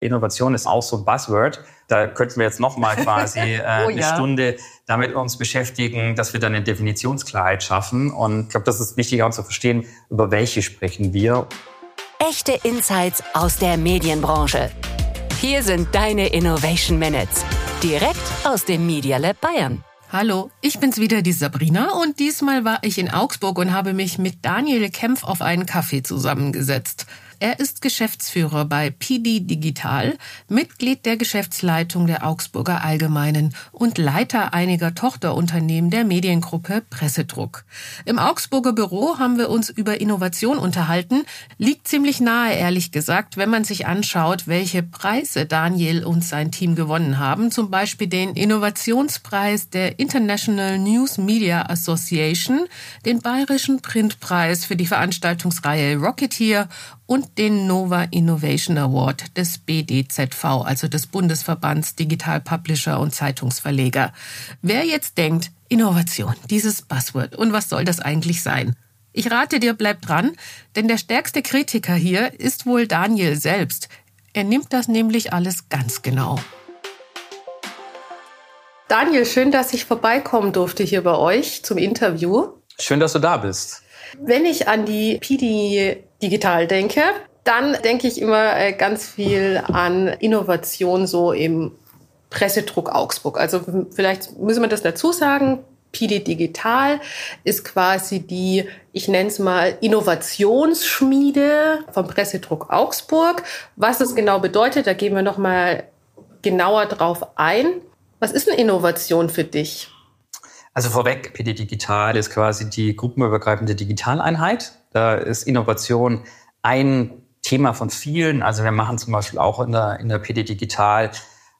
Innovation ist auch so ein Buzzword. Da könnten wir jetzt noch mal quasi äh, oh, eine ja. Stunde damit uns beschäftigen, dass wir dann eine Definitionsklarheit schaffen. Und ich glaube, das ist wichtig auch zu verstehen, über welche sprechen wir. Echte Insights aus der Medienbranche. Hier sind deine Innovation Minutes. Direkt aus dem Media Lab Bayern. Hallo, ich bin's wieder, die Sabrina, und diesmal war ich in Augsburg und habe mich mit Daniel Kempf auf einen Kaffee zusammengesetzt. Er ist Geschäftsführer bei PD Digital, Mitglied der Geschäftsleitung der Augsburger Allgemeinen und Leiter einiger Tochterunternehmen der Mediengruppe Pressedruck. Im Augsburger Büro haben wir uns über Innovation unterhalten. Liegt ziemlich nahe, ehrlich gesagt, wenn man sich anschaut, welche Preise Daniel und sein Team gewonnen haben. Zum Beispiel den Innovationspreis der International News Media Association, den Bayerischen Printpreis für die Veranstaltungsreihe Rocketeer und den Nova Innovation Award des BDZV, also des Bundesverbands Digital Publisher und Zeitungsverleger. Wer jetzt denkt, Innovation, dieses Buzzword, und was soll das eigentlich sein? Ich rate dir, bleib dran, denn der stärkste Kritiker hier ist wohl Daniel selbst. Er nimmt das nämlich alles ganz genau. Daniel, schön, dass ich vorbeikommen durfte hier bei euch zum Interview. Schön, dass du da bist. Wenn ich an die PD digital denke, dann denke ich immer äh, ganz viel an Innovation so im Pressedruck Augsburg. Also vielleicht müssen wir das dazu sagen. PD Digital ist quasi die, ich nenne es mal, Innovationsschmiede vom Pressedruck Augsburg. Was das genau bedeutet, da gehen wir noch mal genauer drauf ein. Was ist eine Innovation für dich? Also vorweg, PD Digital ist quasi die gruppenübergreifende Digitaleinheit. Da ist Innovation ein Thema von vielen. Also wir machen zum Beispiel auch in der, in der PD Digital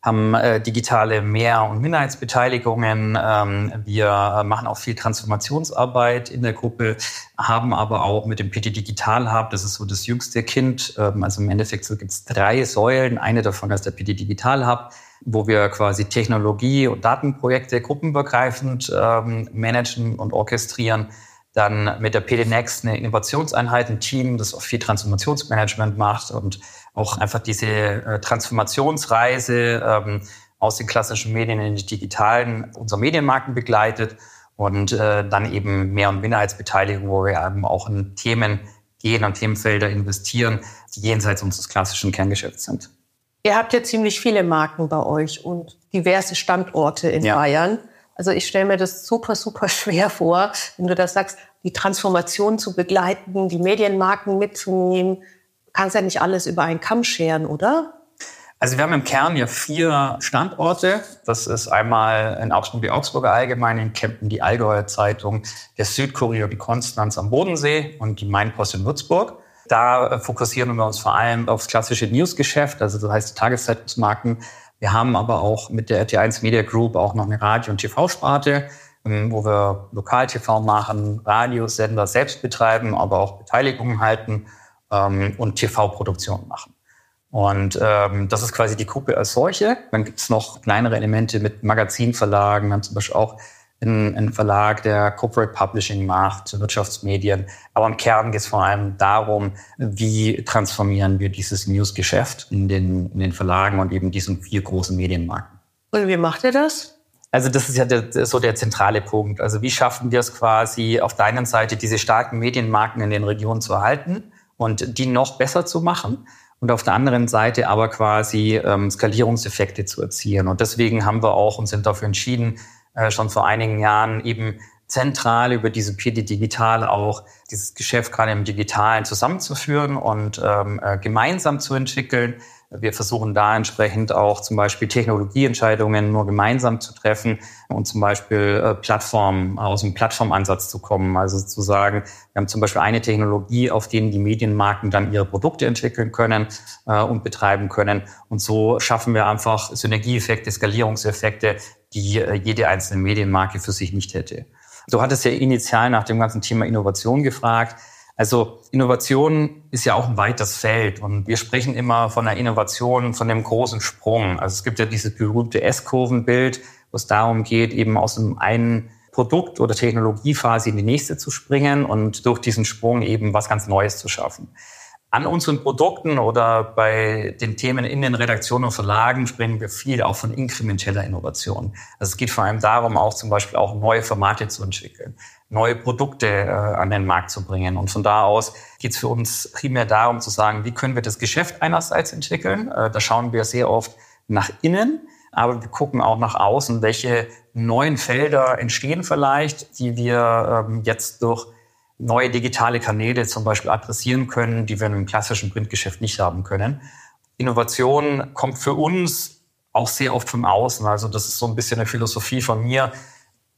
haben äh, digitale Mehr- und Minderheitsbeteiligungen. Ähm, wir machen auch viel Transformationsarbeit in der Gruppe, haben aber auch mit dem PD Digital Hub, das ist so das jüngste Kind, ähm, also im Endeffekt so gibt es drei Säulen. Eine davon ist der PD Digital Hub, wo wir quasi Technologie- und Datenprojekte gruppenübergreifend ähm, managen und orchestrieren dann mit der PD Next eine Innovationseinheit, ein Team, das auch viel Transformationsmanagement macht und auch einfach diese äh, Transformationsreise ähm, aus den klassischen Medien in die digitalen unserer Medienmarken begleitet und äh, dann eben mehr- und Minderheitsbeteiligung, wo wir eben auch in Themen gehen und Themenfelder investieren, die jenseits unseres klassischen Kerngeschäfts sind. Ihr habt ja ziemlich viele Marken bei euch und diverse Standorte in ja. Bayern. Also ich stelle mir das super, super schwer vor, wenn du das sagst, die Transformation zu begleiten, die Medienmarken mitzunehmen. Kannst ja nicht alles über einen Kamm scheren, oder? Also wir haben im Kern ja vier Standorte. Das ist einmal in Augsburg die Augsburger Allgemeine, in Kempten die Allgäuer Zeitung, der Südkurier die Konstanz am Bodensee und die Mainpost in Würzburg. Da fokussieren wir uns vor allem aufs klassische Newsgeschäft, also das heißt Tageszeitungsmarken, wir haben aber auch mit der RT1 Media Group auch noch eine Radio- und TV-Sparte, ähm, wo wir Lokal-TV machen, Radiosender selbst betreiben, aber auch Beteiligungen halten ähm, und TV-Produktion machen. Und ähm, das ist quasi die Gruppe als solche. Dann gibt es noch kleinere Elemente mit Magazinverlagen. Haben zum Beispiel auch ein, ein Verlag, der Corporate Publishing macht, Wirtschaftsmedien. Aber im Kern geht es vor allem darum, wie transformieren wir dieses Newsgeschäft in den, in den Verlagen und eben diesen vier großen Medienmarken. Und wie macht ihr das? Also das ist ja der, so der zentrale Punkt. Also wie schaffen wir es quasi auf der einen Seite, diese starken Medienmarken in den Regionen zu erhalten und die noch besser zu machen und auf der anderen Seite aber quasi ähm, Skalierungseffekte zu erzielen. Und deswegen haben wir auch und sind dafür entschieden, schon vor einigen Jahren eben zentral über diese PD Digital auch dieses Geschäft gerade im Digitalen zusammenzuführen und ähm, äh, gemeinsam zu entwickeln. Wir versuchen da entsprechend auch zum Beispiel Technologieentscheidungen nur gemeinsam zu treffen und zum Beispiel äh, Plattformen aus dem Plattformansatz zu kommen. Also zu sagen, wir haben zum Beispiel eine Technologie, auf denen die Medienmarken dann ihre Produkte entwickeln können äh, und betreiben können. Und so schaffen wir einfach Synergieeffekte, Skalierungseffekte, die äh, jede einzelne Medienmarke für sich nicht hätte. Du hattest ja initial nach dem ganzen Thema Innovation gefragt. Also Innovation ist ja auch ein weites Feld und wir sprechen immer von der Innovation, von dem großen Sprung. Also es gibt ja dieses berühmte S-Kurvenbild, wo es darum geht, eben aus einem einen Produkt- oder Technologiephase in die nächste zu springen und durch diesen Sprung eben was ganz Neues zu schaffen. An unseren Produkten oder bei den Themen in den Redaktionen und Verlagen sprechen wir viel auch von inkrementeller Innovation. Also es geht vor allem darum, auch zum Beispiel auch neue Formate zu entwickeln, neue Produkte äh, an den Markt zu bringen. Und von da aus geht es für uns primär darum zu sagen, wie können wir das Geschäft einerseits entwickeln. Äh, da schauen wir sehr oft nach innen, aber wir gucken auch nach außen, welche neuen Felder entstehen vielleicht, die wir ähm, jetzt durch neue digitale Kanäle zum Beispiel adressieren können, die wir im klassischen Printgeschäft nicht haben können. Innovation kommt für uns auch sehr oft vom Außen. Also das ist so ein bisschen eine Philosophie von mir.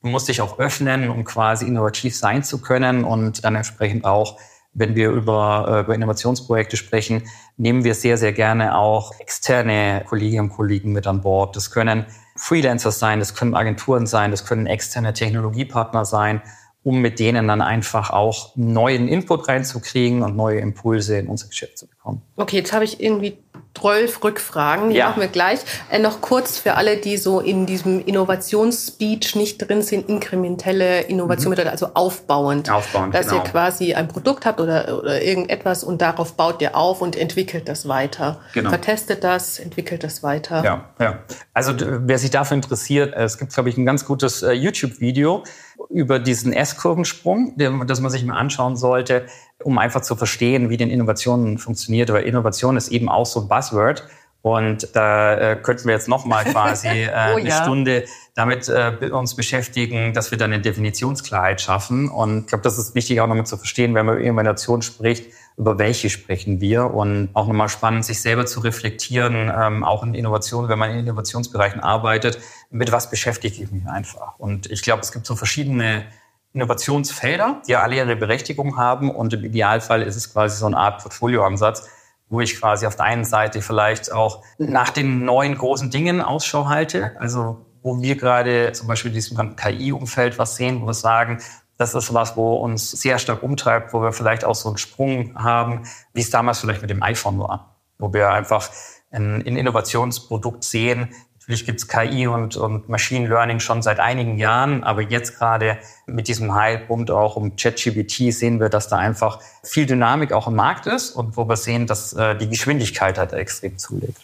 Du musst dich auch öffnen, um quasi innovativ sein zu können und dann entsprechend auch, wenn wir über, äh, über Innovationsprojekte sprechen, nehmen wir sehr, sehr gerne auch externe Kolleginnen und Kollegen mit an Bord. Das können Freelancer sein, das können Agenturen sein, das können externe Technologiepartner sein um mit denen dann einfach auch neuen Input reinzukriegen und neue Impulse in unser Geschäft zu bekommen. Okay, jetzt habe ich irgendwie 12 Rückfragen, die ja. machen wir gleich. Äh, noch kurz für alle, die so in diesem Innovationsspeech nicht drin sind, inkrementelle Innovation, mhm. also aufbauend. Aufbauend, Dass genau. ihr quasi ein Produkt habt oder, oder irgendetwas und darauf baut ihr auf und entwickelt das weiter. Genau. Vertestet das, entwickelt das weiter. Ja, ja. Also wer sich dafür interessiert, es gibt, glaube ich, ein ganz gutes äh, YouTube-Video, über diesen S-Kurvensprung, das man sich mal anschauen sollte, um einfach zu verstehen, wie denn Innovation funktioniert. Weil Innovation ist eben auch so ein Buzzword. Und da äh, könnten wir jetzt noch mal quasi äh, oh, eine ja. Stunde damit äh, uns beschäftigen, dass wir dann eine Definitionsklarheit schaffen. Und ich glaube, das ist wichtig auch nochmal zu verstehen, wenn man über Innovation spricht, über welche sprechen wir. Und auch nochmal spannend, sich selber zu reflektieren, ähm, auch in Innovation, wenn man in Innovationsbereichen arbeitet, mit was beschäftige ich mich einfach. Und ich glaube, es gibt so verschiedene Innovationsfelder, die ja alle ihre Berechtigung haben. Und im Idealfall ist es quasi so eine Art Portfolioansatz, wo ich quasi auf der einen Seite vielleicht auch nach den neuen großen Dingen Ausschau halte, also wo wir gerade zum Beispiel in diesem KI-Umfeld was sehen, wo wir sagen, das ist was, wo uns sehr stark umtreibt, wo wir vielleicht auch so einen Sprung haben, wie es damals vielleicht mit dem iPhone war, wo wir einfach ein, ein Innovationsprodukt sehen. Natürlich gibt es KI und, und Machine Learning schon seit einigen Jahren, aber jetzt gerade mit diesem Hype und auch um ChatGPT sehen wir, dass da einfach viel Dynamik auch im Markt ist und wo wir sehen, dass äh, die Geschwindigkeit halt extrem zulegt.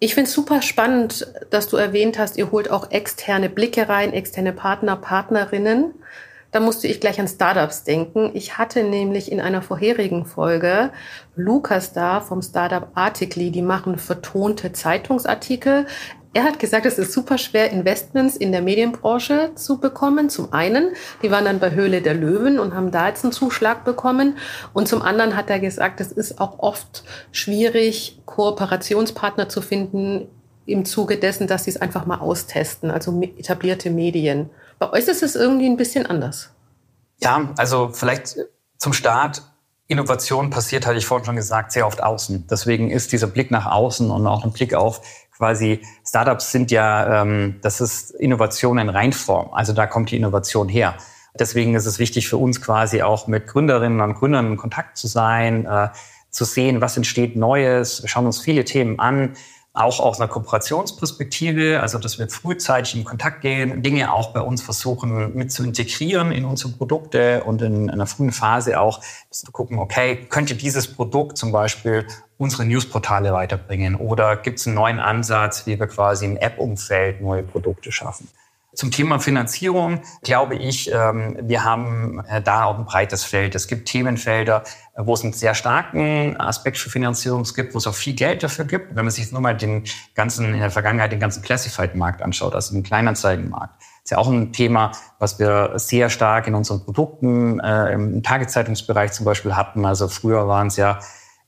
Ich finde es super spannend, dass du erwähnt hast, ihr holt auch externe Blicke rein, externe Partner, Partnerinnen. Da musste ich gleich an Startups denken. Ich hatte nämlich in einer vorherigen Folge Lukas da vom Startup Articly, die machen vertonte Zeitungsartikel. Er hat gesagt, es ist super schwer, Investments in der Medienbranche zu bekommen. Zum einen, die waren dann bei Höhle der Löwen und haben da jetzt einen Zuschlag bekommen. Und zum anderen hat er gesagt, es ist auch oft schwierig, Kooperationspartner zu finden im Zuge dessen, dass sie es einfach mal austesten, also etablierte Medien. Bei euch ist es irgendwie ein bisschen anders. Ja, also vielleicht zum Start. Innovation passiert, hatte ich vorhin schon gesagt, sehr oft außen. Deswegen ist dieser Blick nach außen und auch ein Blick auf quasi Startups sind ja, ähm, das ist Innovation in Reinform. Also da kommt die Innovation her. Deswegen ist es wichtig für uns quasi auch mit Gründerinnen und Gründern in Kontakt zu sein, äh, zu sehen, was entsteht Neues. Wir schauen uns viele Themen an auch aus einer Kooperationsperspektive, also dass wir frühzeitig in Kontakt gehen, Dinge auch bei uns versuchen mit zu integrieren in unsere Produkte und in einer frühen Phase auch zu gucken, okay, könnte dieses Produkt zum Beispiel unsere Newsportale weiterbringen oder gibt es einen neuen Ansatz, wie wir quasi im App-Umfeld neue Produkte schaffen. Zum Thema Finanzierung glaube ich, ähm, wir haben äh, da auch ein breites Feld. Es gibt Themenfelder, wo es einen sehr starken Aspekt für Finanzierung gibt, wo es auch viel Geld dafür gibt. Wenn man sich nur mal den ganzen, in der Vergangenheit den ganzen Classified-Markt anschaut, also den Kleinanzeigenmarkt, ist ja auch ein Thema, was wir sehr stark in unseren Produkten äh, im Tageszeitungsbereich zum Beispiel hatten. Also früher waren es ja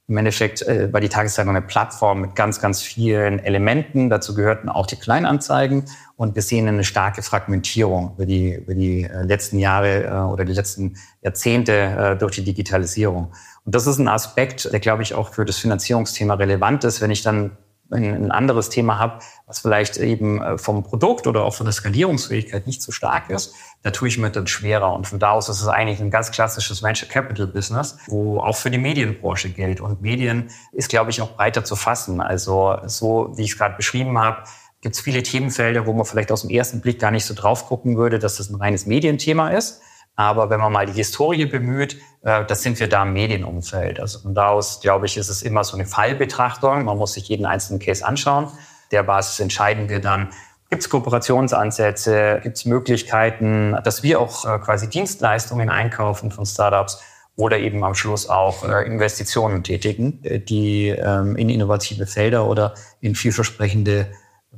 im Endeffekt äh, war die Tageszeitung eine Plattform mit ganz, ganz vielen Elementen. Dazu gehörten auch die Kleinanzeigen. Und wir sehen eine starke Fragmentierung über die, über die äh, letzten Jahre äh, oder die letzten Jahrzehnte äh, durch die Digitalisierung. Und das ist ein Aspekt, der, glaube ich, auch für das Finanzierungsthema relevant ist. Wenn ich dann ein anderes Thema habe, was vielleicht eben vom Produkt oder auch von der Skalierungsfähigkeit nicht so stark ist, da tue ich mir dann schwerer. Und von da aus ist es eigentlich ein ganz klassisches Venture Capital Business, wo auch für die Medienbranche gilt. Und Medien ist, glaube ich, auch breiter zu fassen. Also so, wie ich es gerade beschrieben habe, gibt es viele Themenfelder, wo man vielleicht aus dem ersten Blick gar nicht so drauf gucken würde, dass das ein reines Medienthema ist. Aber wenn man mal die Historie bemüht, äh, das sind wir da im Medienumfeld. Also von da aus, glaube ich, ist es immer so eine Fallbetrachtung. Man muss sich jeden einzelnen Case anschauen. Der Basis entscheiden wir dann, Gibt es Kooperationsansätze? Gibt es Möglichkeiten, dass wir auch äh, quasi Dienstleistungen einkaufen von Startups oder eben am Schluss auch äh, Investitionen tätigen, die ähm, in innovative Felder oder in vielversprechende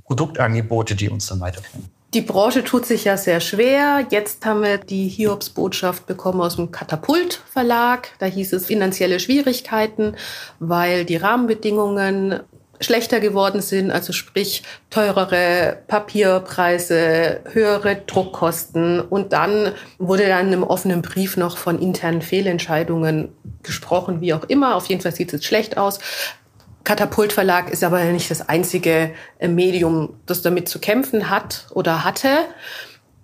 Produktangebote, die uns dann weiterbringen. Die Branche tut sich ja sehr schwer. Jetzt haben wir die Hiobs-Botschaft bekommen aus dem Katapult Verlag. Da hieß es finanzielle Schwierigkeiten, weil die Rahmenbedingungen schlechter geworden sind, also sprich teurere Papierpreise, höhere Druckkosten. Und dann wurde dann im offenen Brief noch von internen Fehlentscheidungen gesprochen, wie auch immer. Auf jeden Fall sieht es schlecht aus. Katapult Verlag ist aber nicht das einzige äh, Medium, das damit zu kämpfen hat oder hatte.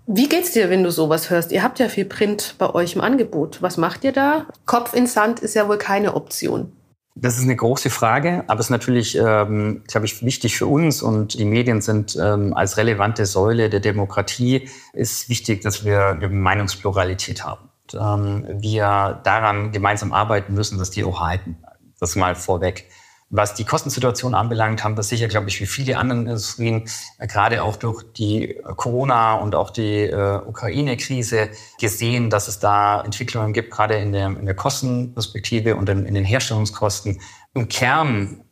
Wie geht's dir, wenn du sowas hörst? Ihr habt ja viel Print bei euch im Angebot. Was macht ihr da? Kopf in Sand ist ja wohl keine Option. Das ist eine große Frage, aber es ist natürlich, ähm, glaube ich, wichtig für uns und die Medien sind ähm, als relevante Säule der Demokratie, ist wichtig, dass wir eine Meinungspluralität haben. Und, ähm, wir daran gemeinsam arbeiten müssen, dass die auch halten. Das mal vorweg. Was die Kostensituation anbelangt, haben wir sicher, glaube ich, wie viele andere Industrien, äh, gerade auch durch die Corona und auch die äh, Ukraine-Krise gesehen, dass es da Entwicklungen gibt, gerade in der, in der Kostenperspektive und in, in den Herstellungskosten. Im Kern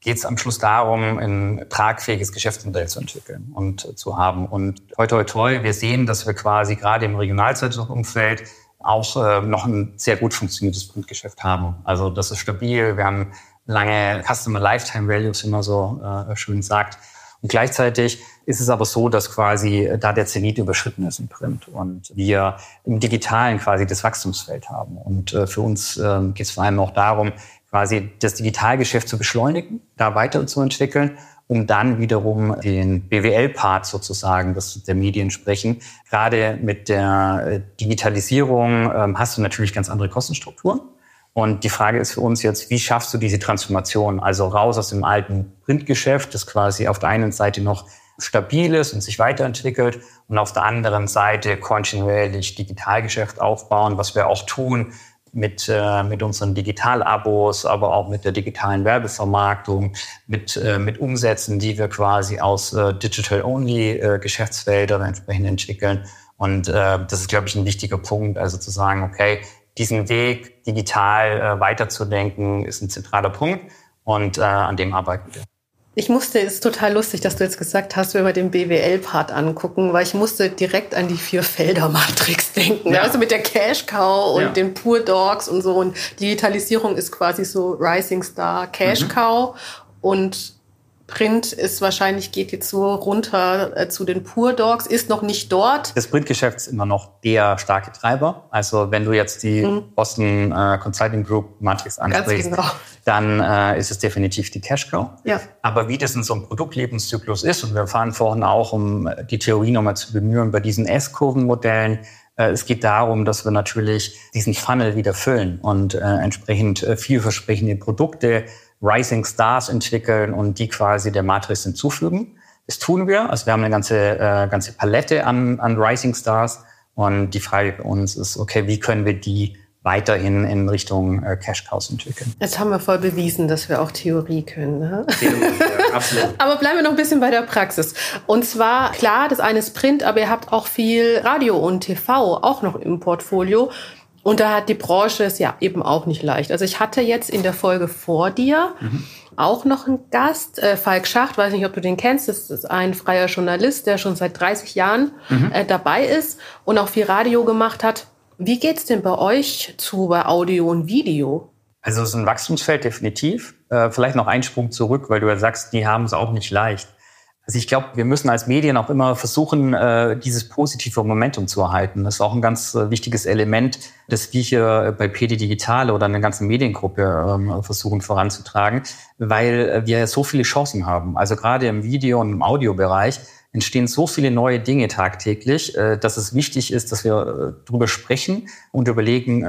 geht es am Schluss darum, ein tragfähiges Geschäftsmodell zu entwickeln und äh, zu haben. Und toi, toi, toi, wir sehen, dass wir quasi gerade im Regionalzeitungsumfeld auch äh, noch ein sehr gut funktioniertes Printgeschäft haben. Also das ist stabil. Wir haben lange Customer Lifetime Values, man so äh, schön sagt. Und gleichzeitig ist es aber so, dass quasi äh, da der Zenit überschritten ist im Print und wir im Digitalen quasi das Wachstumsfeld haben. Und äh, für uns äh, geht es vor allem auch darum, quasi das Digitalgeschäft zu beschleunigen, da weiterzuentwickeln, um dann wiederum den BWL-Part sozusagen das der Medien sprechen. Gerade mit der äh, Digitalisierung ähm, hast du natürlich ganz andere Kostenstrukturen. Und die Frage ist für uns jetzt, wie schaffst du diese Transformation? Also raus aus dem alten Printgeschäft, das quasi auf der einen Seite noch stabil ist und sich weiterentwickelt und auf der anderen Seite kontinuierlich Digitalgeschäft aufbauen, was wir auch tun mit, äh, mit unseren Digitalabos, aber auch mit der digitalen Werbevermarktung, mit, äh, mit Umsätzen, die wir quasi aus äh, Digital-Only-Geschäftsfeldern äh, entsprechend entwickeln. Und äh, das ist, glaube ich, ein wichtiger Punkt, also zu sagen, okay, diesen Weg digital äh, weiterzudenken, ist ein zentraler Punkt und äh, an dem arbeiten wir. Ich musste, es ist total lustig, dass du jetzt gesagt hast, wenn wir den BWL-Part angucken, weil ich musste direkt an die Vier-Felder-Matrix denken. Ja. Also mit der Cash-Cow und ja. den Pure Dogs und so. Und Digitalisierung ist quasi so Rising Star Cash-Cow. Mhm. Und Print ist wahrscheinlich, geht jetzt so runter äh, zu den Pure Dogs, ist noch nicht dort. Das Printgeschäft ist immer noch der starke Treiber. Also wenn du jetzt die mhm. Boston äh, Consulting Group Matrix ansprichst, genau. dann äh, ist es definitiv die Cash Cow. Ja. Aber wie das in so einem Produktlebenszyklus ist, und wir fahren vorhin auch, um die Theorie nochmal zu bemühen, bei diesen S-Kurven-Modellen, äh, es geht darum, dass wir natürlich diesen Funnel wieder füllen und äh, entsprechend äh, vielversprechende Produkte Rising Stars entwickeln und die quasi der Matrix hinzufügen. Das tun wir. Also wir haben eine ganze, äh, ganze Palette an, an Rising Stars. Und die Frage für uns ist, okay, wie können wir die weiterhin in Richtung äh, Cash Cows entwickeln. Jetzt haben wir voll bewiesen, dass wir auch Theorie können. Ne? Ja, absolut. aber bleiben wir noch ein bisschen bei der Praxis. Und zwar, klar, das eine ist Print, aber ihr habt auch viel Radio und TV auch noch im Portfolio. Und da hat die Branche es ja eben auch nicht leicht. Also ich hatte jetzt in der Folge vor dir mhm. auch noch einen Gast, äh, Falk Schacht, weiß nicht, ob du den kennst, das ist ein freier Journalist, der schon seit 30 Jahren mhm. äh, dabei ist und auch viel Radio gemacht hat. Wie geht's denn bei euch zu bei Audio und Video? Also es ist ein Wachstumsfeld definitiv. Äh, vielleicht noch ein Sprung zurück, weil du ja sagst, die haben es auch nicht leicht. Also ich glaube, wir müssen als Medien auch immer versuchen, äh, dieses positive Momentum zu erhalten. Das ist auch ein ganz äh, wichtiges Element, das wir hier bei PD Digital oder einer ganzen Mediengruppe ähm, versuchen voranzutragen, weil wir so viele Chancen haben. Also gerade im Video- und im Audiobereich entstehen so viele neue Dinge tagtäglich, äh, dass es wichtig ist, dass wir darüber sprechen und überlegen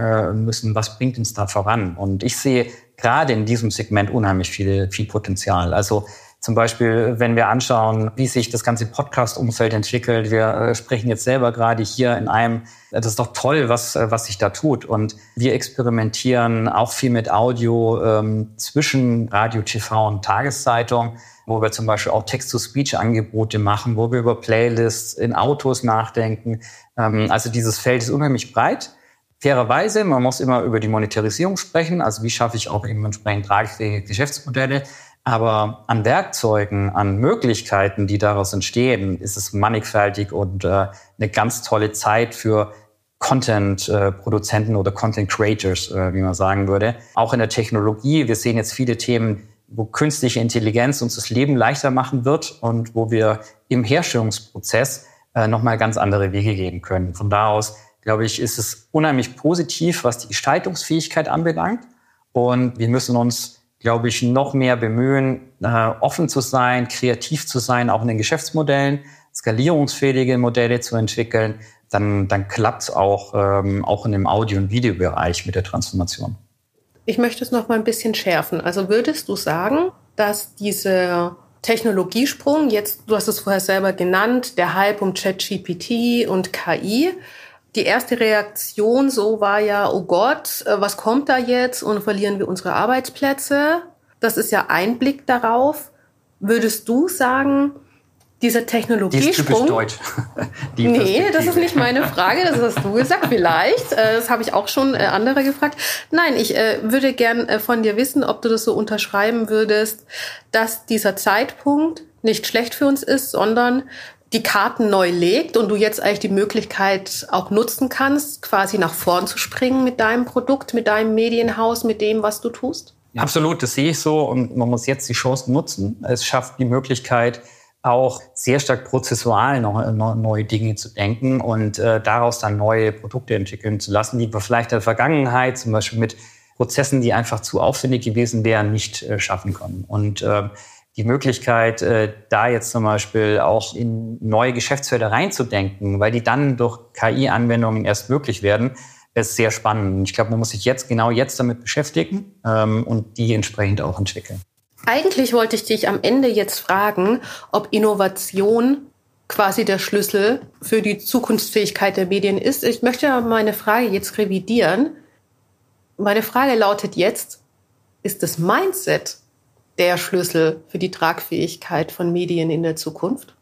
müssen, was bringt uns da voran. Und ich sehe gerade in diesem Segment unheimlich viel, viel Potenzial. Also Zum Beispiel, wenn wir anschauen, wie sich das ganze Podcast-Umfeld entwickelt. Wir äh, sprechen jetzt selber gerade hier in einem, das ist doch toll, was, äh, was sich da tut. Und wir experimentieren auch viel mit Audio ähm, zwischen Radio, TV und Tageszeitung, wo wir zum Beispiel auch Text-to-Speech-Angebote machen, wo wir über Playlists in Autos nachdenken. Ähm, also dieses Feld ist unheimlich breit. Fairerweise, man muss immer über die Monetarisierung sprechen. Also wie schaffe ich auch eben entsprechend tragfähige Geschäftsmodelle? Aber an Werkzeugen, an Möglichkeiten, die daraus entstehen, ist es mannigfaltig und äh, eine ganz tolle Zeit für Content-Produzenten oder Content-Creators, äh, wie man sagen würde. Auch in der Technologie. Wir sehen jetzt viele Themen, wo künstliche Intelligenz uns das Leben leichter machen wird und wo wir im Herstellungsprozess äh, nochmal ganz andere Wege gehen können. Von da aus, glaube ich, ist es unheimlich positiv, was die Gestaltungsfähigkeit anbelangt. Und wir müssen uns glaube ich, noch mehr bemühen, äh, offen zu sein, kreativ zu sein, auch in den Geschäftsmodellen, skalierungsfähige Modelle zu entwickeln, dann, dann klappt es auch, ähm, auch in dem Audio- und Videobereich mit der Transformation. Ich möchte es noch mal ein bisschen schärfen. Also würdest du sagen, dass dieser Technologiesprung, jetzt, du hast es vorher selber genannt, der Hype um ChatGPT und KI, die erste Reaktion so war ja, oh Gott, äh, was kommt da jetzt und verlieren wir unsere Arbeitsplätze? Das ist ja ein Blick darauf. Würdest du sagen, dieser Technologiesprung. Die ist typisch deutsch. Die nee, das ist nicht meine Frage, das hast du gesagt, vielleicht. Äh, das habe ich auch schon äh, andere gefragt. Nein, ich würde gern von dir wissen, ob du das so unterschreiben würdest, dass dieser Zeitpunkt nicht schlecht für uns ist, sondern die Karten neu legt und du jetzt eigentlich die Möglichkeit auch nutzen kannst, quasi nach vorn zu springen mit deinem Produkt, mit deinem Medienhaus, mit dem, was du tust? Absolut, das sehe ich so und man muss jetzt die Chance nutzen. Es schafft die Möglichkeit, auch sehr stark prozessual noch, neue Dinge zu denken und äh, daraus dann neue Produkte entwickeln zu lassen, die wir vielleicht in der Vergangenheit zum Beispiel mit Prozessen, die einfach zu aufwendig gewesen wären, nicht äh, schaffen können. Und äh, die Möglichkeit, äh, da jetzt zum Beispiel auch in neue Geschäftsfelder reinzudenken, weil die dann durch KI-Anwendungen erst möglich werden, ist sehr spannend. Ich glaube, man muss sich jetzt genau jetzt damit beschäftigen ähm, und die entsprechend auch entwickeln. Eigentlich wollte ich dich am Ende jetzt fragen, ob Innovation quasi der Schlüssel für die Zukunftsfähigkeit der Medien ist. Ich möchte meine Frage jetzt revidieren. Meine Frage lautet jetzt, ist das Mindset der Schlüssel für die Tragfähigkeit von Medien in der Zukunft?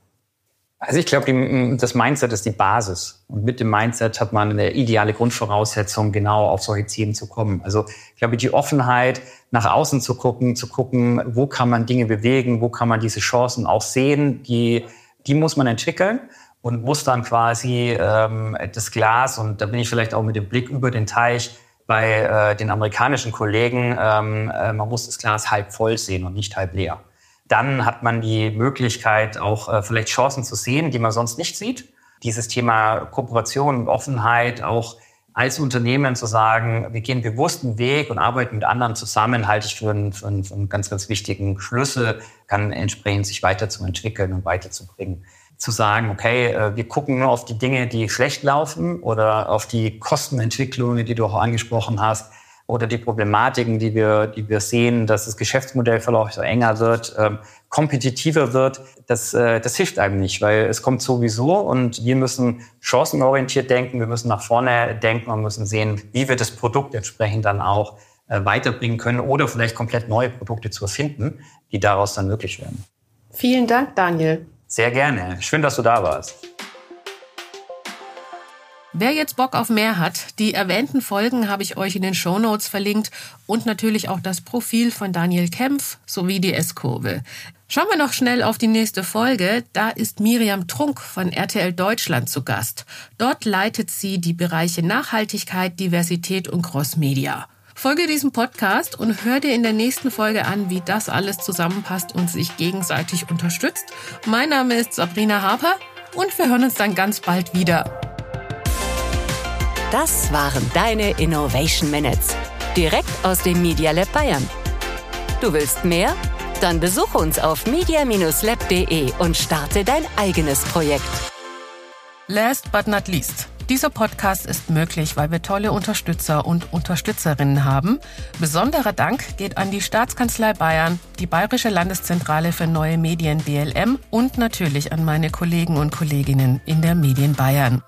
Also ich glaube, das Mindset ist die Basis. Und mit dem Mindset hat man eine ideale Grundvoraussetzung, genau auf solche Ziele zu kommen. Also ich glaube, die Offenheit, nach außen zu gucken, zu gucken, wo kann man Dinge bewegen, wo kann man diese Chancen auch sehen, die, die muss man entwickeln und muss dann quasi ähm, das Glas, und da bin ich vielleicht auch mit dem Blick über den Teich, bei äh, den amerikanischen Kollegen, ähm, äh, man muss das Glas halb voll sehen und nicht halb leer. Dann hat man die Möglichkeit, auch äh, vielleicht Chancen zu sehen, die man sonst nicht sieht. Dieses Thema Kooperation und Offenheit, auch als Unternehmen zu sagen, wir gehen bewusst einen Weg und arbeiten mit anderen zusammen, halte ich für einen, für einen, für einen ganz, ganz wichtigen Schlüssel, kann entsprechend sich weiterzuentwickeln und weiterzubringen zu sagen, okay, äh, wir gucken nur auf die Dinge, die schlecht laufen oder auf die Kostenentwicklungen, die du auch angesprochen hast, oder die Problematiken, die wir, die wir sehen, dass das Geschäftsmodell vielleicht so enger wird, ähm, kompetitiver wird, das, äh, das hilft einem nicht, weil es kommt sowieso und wir müssen chancenorientiert denken, wir müssen nach vorne denken und müssen sehen, wie wir das Produkt entsprechend dann auch äh, weiterbringen können oder vielleicht komplett neue Produkte zu erfinden, die daraus dann möglich werden. Vielen Dank, Daniel. Sehr gerne. Schön, dass du da warst. Wer jetzt Bock auf mehr hat, die erwähnten Folgen habe ich euch in den Show Notes verlinkt und natürlich auch das Profil von Daniel Kempf sowie die S-Kurve. Schauen wir noch schnell auf die nächste Folge. Da ist Miriam Trunk von RTL Deutschland zu Gast. Dort leitet sie die Bereiche Nachhaltigkeit, Diversität und Crossmedia. Folge diesem Podcast und hör dir in der nächsten Folge an, wie das alles zusammenpasst und sich gegenseitig unterstützt. Mein Name ist Sabrina Harper und wir hören uns dann ganz bald wieder. Das waren deine Innovation Minutes. Direkt aus dem Media Lab Bayern. Du willst mehr? Dann besuche uns auf media-lab.de und starte dein eigenes Projekt. Last but not least. Dieser Podcast ist möglich, weil wir tolle Unterstützer und Unterstützerinnen haben. Besonderer Dank geht an die Staatskanzlei Bayern, die Bayerische Landeszentrale für neue Medien BLM und natürlich an meine Kollegen und Kolleginnen in der Medien Bayern.